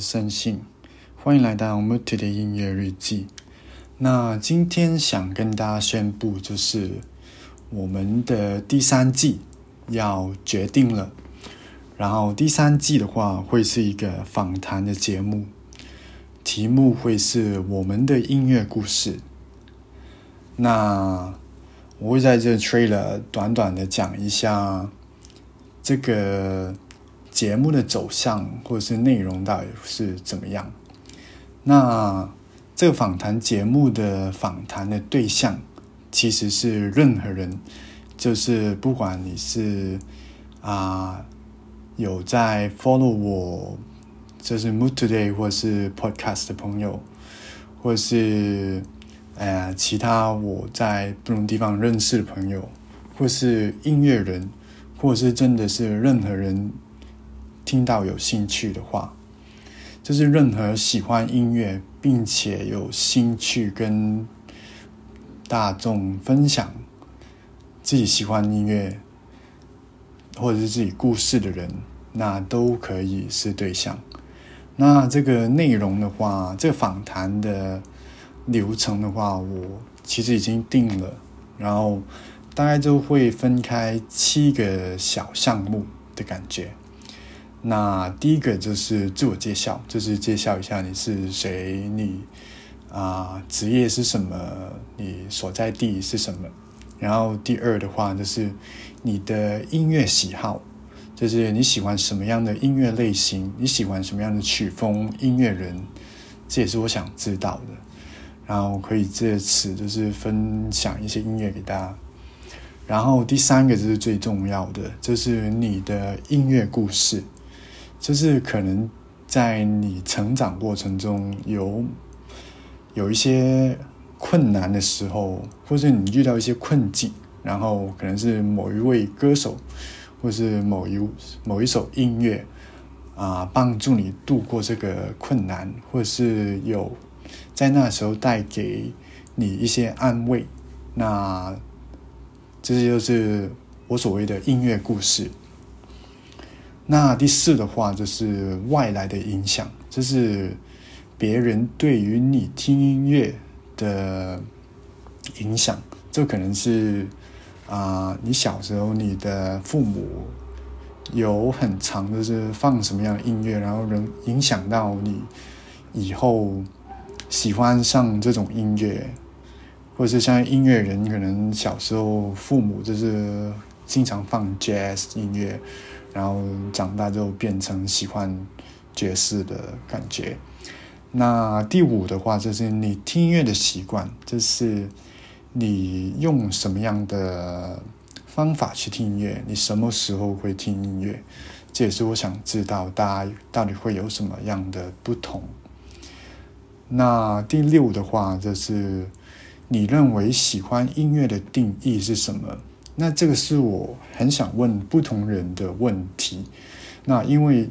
生信，欢迎来到 Muti 的音乐日记。那今天想跟大家宣布，就是我们的第三季要决定了。然后第三季的话，会是一个访谈的节目，题目会是我们的音乐故事。那我会在这 trailer 短短的讲一下这个。节目的走向或者是内容到底是怎么样？那这个访谈节目的访谈的对象其实是任何人，就是不管你是啊有在 follow 我，就是 Mood Today 或是 Podcast 的朋友，或是呃其他我在不同地方认识的朋友，或是音乐人，或是真的是任何人。听到有兴趣的话，就是任何喜欢音乐并且有兴趣跟大众分享自己喜欢音乐或者是自己故事的人，那都可以是对象。那这个内容的话，这个访谈的流程的话，我其实已经定了，然后大概就会分开七个小项目的感觉。那第一个就是自我介绍，就是介绍一下你是谁，你啊职业是什么，你所在地是什么。然后第二的话就是你的音乐喜好，就是你喜欢什么样的音乐类型，你喜欢什么样的曲风、音乐人，这也是我想知道的。然后可以借此就是分享一些音乐给大家。然后第三个就是最重要的，就是你的音乐故事。就是可能在你成长过程中有有一些困难的时候，或者你遇到一些困境，然后可能是某一位歌手，或是某一某一首音乐啊，帮助你度过这个困难，或是有在那时候带给你一些安慰，那这就是我所谓的音乐故事。那第四的话就是外来的影响，就是别人对于你听音乐的影响。这可能是啊，你小时候你的父母有很长的是放什么样的音乐，然后能影响到你以后喜欢上这种音乐，或者是像音乐人，可能小时候父母就是经常放 jazz 音乐。然后长大就变成喜欢爵士的感觉。那第五的话，就是你听音乐的习惯，就是你用什么样的方法去听音乐，你什么时候会听音乐，这也是我想知道大家到底会有什么样的不同。那第六的话，就是你认为喜欢音乐的定义是什么？那这个是我很想问不同人的问题。那因为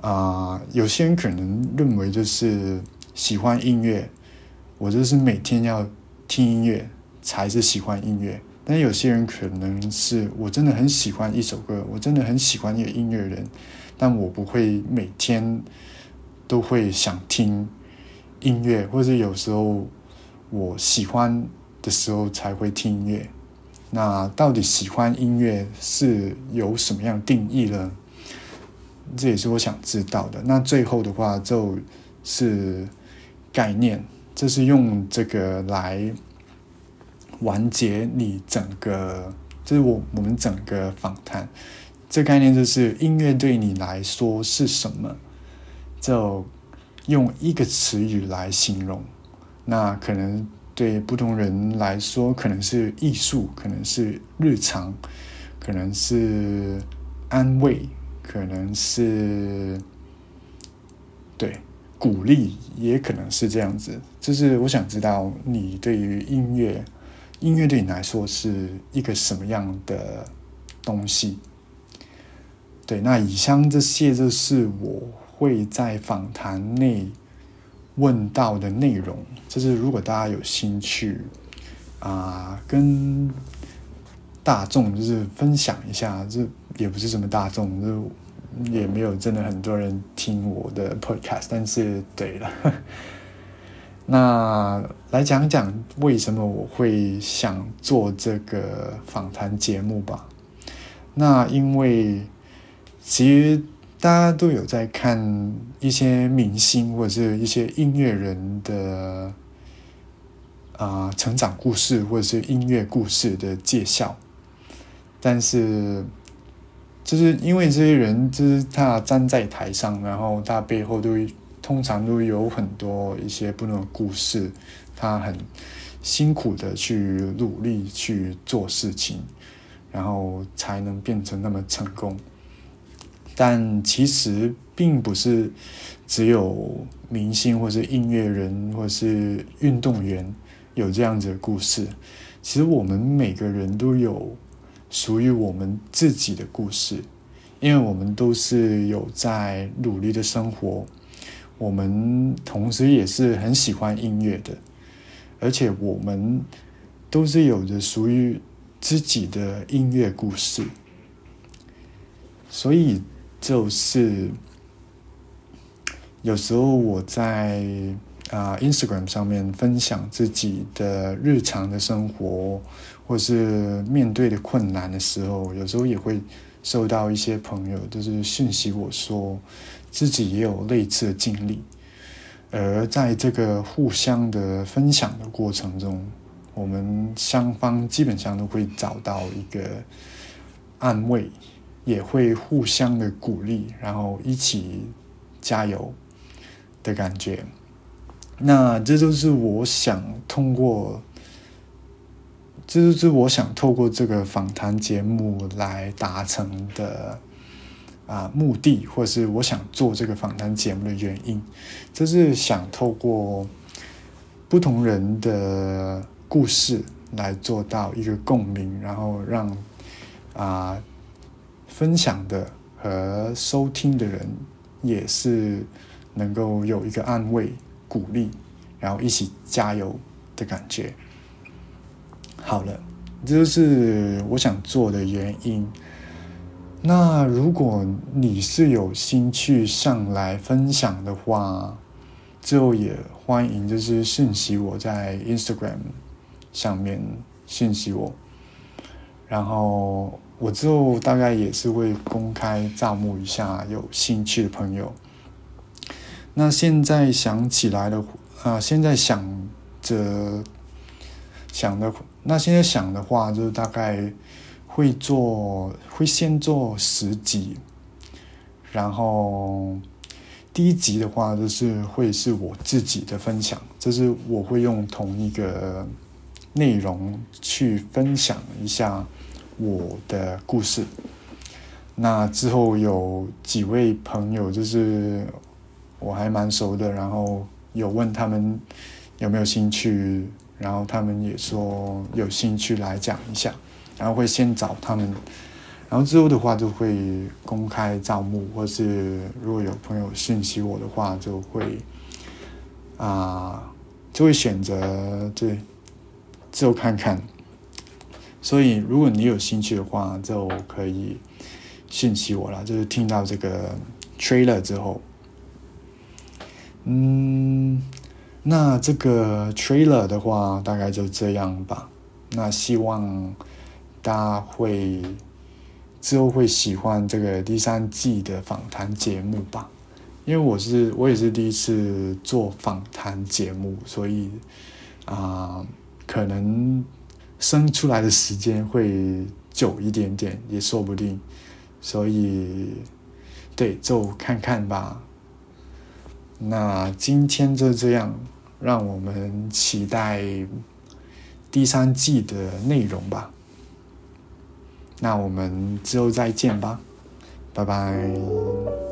啊，有些人可能认为就是喜欢音乐，我就是每天要听音乐才是喜欢音乐。但有些人可能是我真的很喜欢一首歌，我真的很喜欢一个音乐人，但我不会每天都会想听音乐，或者有时候我喜欢的时候才会听音乐。那到底喜欢音乐是有什么样定义呢？这也是我想知道的。那最后的话就是概念，这是用这个来完结你整个，就是我我们整个访谈。这概念就是音乐对你来说是什么？就用一个词语来形容。那可能。对不同人来说，可能是艺术，可能是日常，可能是安慰，可能是对鼓励，也可能是这样子。就是我想知道，你对于音乐，音乐对你来说是一个什么样的东西？对，那以上这些就是我会在访谈内。问到的内容，就是如果大家有兴趣啊，跟大众就是分享一下，这也不是什么大众，就也没有真的很多人听我的 podcast。但是对了，那来讲讲为什么我会想做这个访谈节目吧。那因为其实大家都有在看一些明星或者是一些音乐人的啊成长故事或者是音乐故事的介绍，但是就是因为这些人就是他站在台上，然后他背后都通常都有很多一些不同的故事，他很辛苦的去努力去做事情。然后才能变成那么成功，但其实并不是只有明星或是音乐人或是运动员有这样子的故事。其实我们每个人都有属于我们自己的故事，因为我们都是有在努力的生活，我们同时也是很喜欢音乐的，而且我们都是有着属于。自己的音乐故事，所以就是有时候我在啊 Instagram 上面分享自己的日常的生活，或是面对的困难的时候，有时候也会收到一些朋友就是讯息我说自己也有类似的经历，而在这个互相的分享的过程中。我们双方基本上都会找到一个安慰，也会互相的鼓励，然后一起加油的感觉。那这就是我想通过，这就是我想透过这个访谈节目来达成的啊目的，或是我想做这个访谈节目的原因，就是想透过不同人的。故事来做到一个共鸣，然后让啊分享的和收听的人也是能够有一个安慰、鼓励，然后一起加油的感觉。好了，这就是我想做的原因。那如果你是有兴趣上来分享的话，就也欢迎就是讯息我在 Instagram。上面信息我，然后我之后大概也是会公开招募一下有兴趣的朋友。那现在想起来的啊，现在想着想的，那现在想的话，就是大概会做，会先做十集，然后第一集的话就是会是我自己的分享，就是我会用同一个。内容去分享一下我的故事。那之后有几位朋友，就是我还蛮熟的，然后有问他们有没有兴趣，然后他们也说有兴趣来讲一下，然后会先找他们，然后之后的话就会公开招募，或是如果有朋友讯息我的话，就会啊就会选择对。就看看，所以如果你有兴趣的话，就可以信息我了。就是听到这个 trailer 之后，嗯，那这个 trailer 的话，大概就这样吧。那希望大家会之后会喜欢这个第三季的访谈节目吧。因为我是我也是第一次做访谈节目，所以啊。可能生出来的时间会久一点点，也说不定。所以，对，就看看吧。那今天就这样，让我们期待第三季的内容吧。那我们之后再见吧，拜拜。